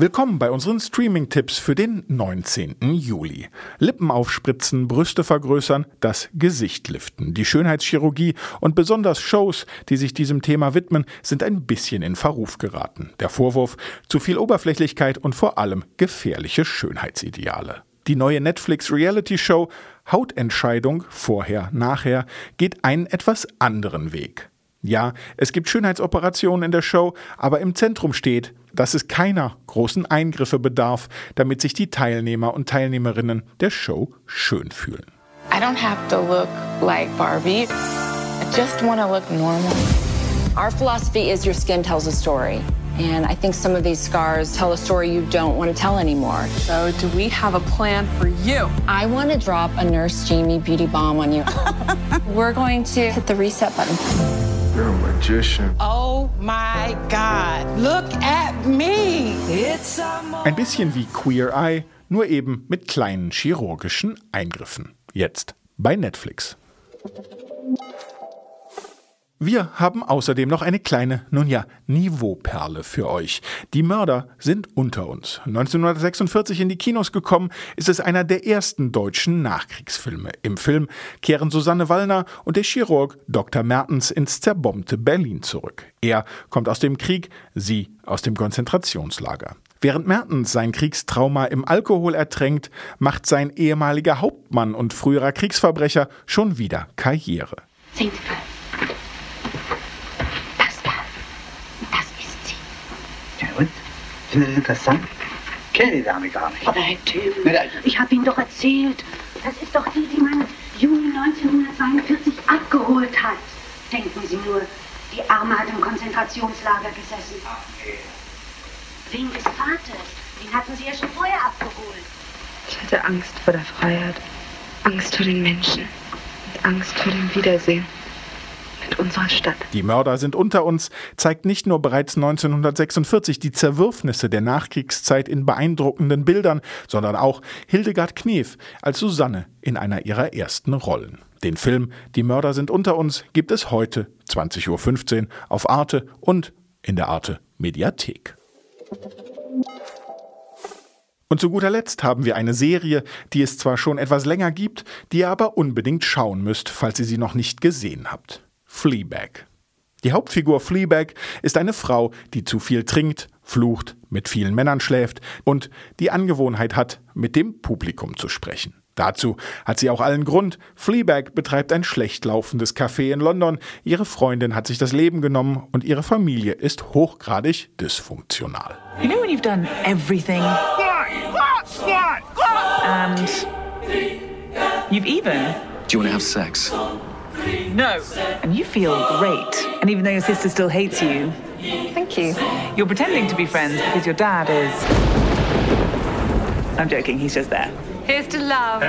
Willkommen bei unseren Streaming-Tipps für den 19. Juli. Lippen aufspritzen, Brüste vergrößern, das Gesicht liften. Die Schönheitschirurgie und besonders Shows, die sich diesem Thema widmen, sind ein bisschen in Verruf geraten. Der Vorwurf, zu viel Oberflächlichkeit und vor allem gefährliche Schönheitsideale. Die neue Netflix-Reality-Show Hautentscheidung vorher, nachher geht einen etwas anderen Weg. Ja, es gibt Schönheitsoperationen in der Show, aber im Zentrum steht, dass es keiner großen Eingriffe bedarf, damit sich die Teilnehmer und Teilnehmerinnen der Show schön fühlen. I don't have to look like Barbie. I just want to look normal. Our philosophy is your skin tells a story. And I think some of these scars tell a story you don't want to tell anymore. So, do we have a plan for you? I want to drop a Nurse Jamie beauty bomb on you. We're going to hit the reset button. You're a magician. Oh my God, look at me. It's a Ein bisschen wie Queer Eye, nur eben mit kleinen chirurgischen Eingriffen. Jetzt bei Netflix. Wir haben außerdem noch eine kleine, nun ja, Niveauperle für euch. Die Mörder sind unter uns. 1946 in die Kinos gekommen, ist es einer der ersten deutschen Nachkriegsfilme. Im Film kehren Susanne Wallner und der Chirurg Dr. Mertens ins zerbombte Berlin zurück. Er kommt aus dem Krieg, sie aus dem Konzentrationslager. Während Mertens sein Kriegstrauma im Alkohol ertränkt, macht sein ehemaliger Hauptmann und früherer Kriegsverbrecher schon wieder Karriere. Sehen Sie mal. Das da. Das ist sie. Ja und? Finden Sie interessant? Kenne die Dame gar nicht. Aber Herr Tim, ich habe Ihnen doch erzählt. Das ist doch die, die man Juni 1942 abgeholt hat. Denken Sie nur, die Arme hat im Konzentrationslager gesessen. Wegen des Vaters. Den hatten Sie ja schon vorher abgeholt. Ich hatte Angst vor der Freiheit, Angst vor den Menschen und Angst vor dem Wiedersehen unserer Stadt. Die Mörder sind unter uns zeigt nicht nur bereits 1946 die Zerwürfnisse der Nachkriegszeit in beeindruckenden Bildern, sondern auch Hildegard Knef als Susanne in einer ihrer ersten Rollen. Den Film Die Mörder sind unter uns gibt es heute 20.15 Uhr auf Arte und in der Arte Mediathek. Und zu guter Letzt haben wir eine Serie, die es zwar schon etwas länger gibt, die ihr aber unbedingt schauen müsst, falls ihr sie noch nicht gesehen habt. Fleabag. Die Hauptfigur Fleabag ist eine Frau, die zu viel trinkt, flucht, mit vielen Männern schläft und die Angewohnheit hat, mit dem Publikum zu sprechen. Dazu hat sie auch allen Grund. Fleabag betreibt ein schlecht laufendes Café in London, ihre Freundin hat sich das Leben genommen und ihre Familie ist hochgradig dysfunktional. You know when you've done everything and you've even Do you want to have sex? No, and you feel great, and even though your sister still hates you, Thank you. you're pretending to be friends because your dad is. I'm joking. He's just there. Here's to love.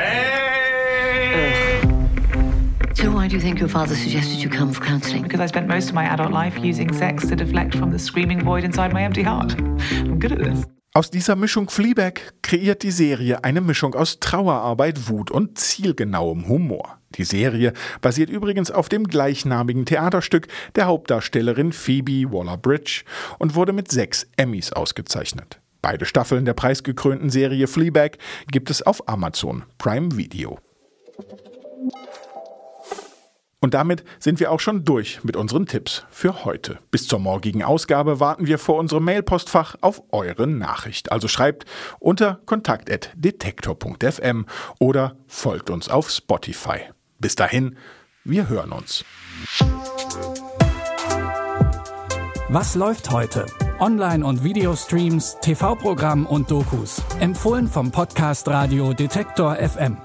So why do you think your father suggested you come for counseling? Because I spent most of my adult life using sex to deflect from the screaming void inside my empty heart. I'm good at this. Aus dieser Mischung Fleabag kreiert die Serie eine Mischung aus Trauerarbeit, Wut und zielgenauem Humor. Die Serie basiert übrigens auf dem gleichnamigen Theaterstück der Hauptdarstellerin Phoebe Waller-Bridge und wurde mit sechs Emmys ausgezeichnet. Beide Staffeln der preisgekrönten Serie Fleabag gibt es auf Amazon Prime Video. Und damit sind wir auch schon durch mit unseren Tipps für heute. Bis zur morgigen Ausgabe warten wir vor unserem Mailpostfach auf eure Nachricht. Also schreibt unter kontakt.detektor.fm oder folgt uns auf Spotify. Bis dahin, wir hören uns. Was läuft heute? Online- und Videostreams, TV-Programm und Dokus. Empfohlen vom Podcast Radio Detektor FM.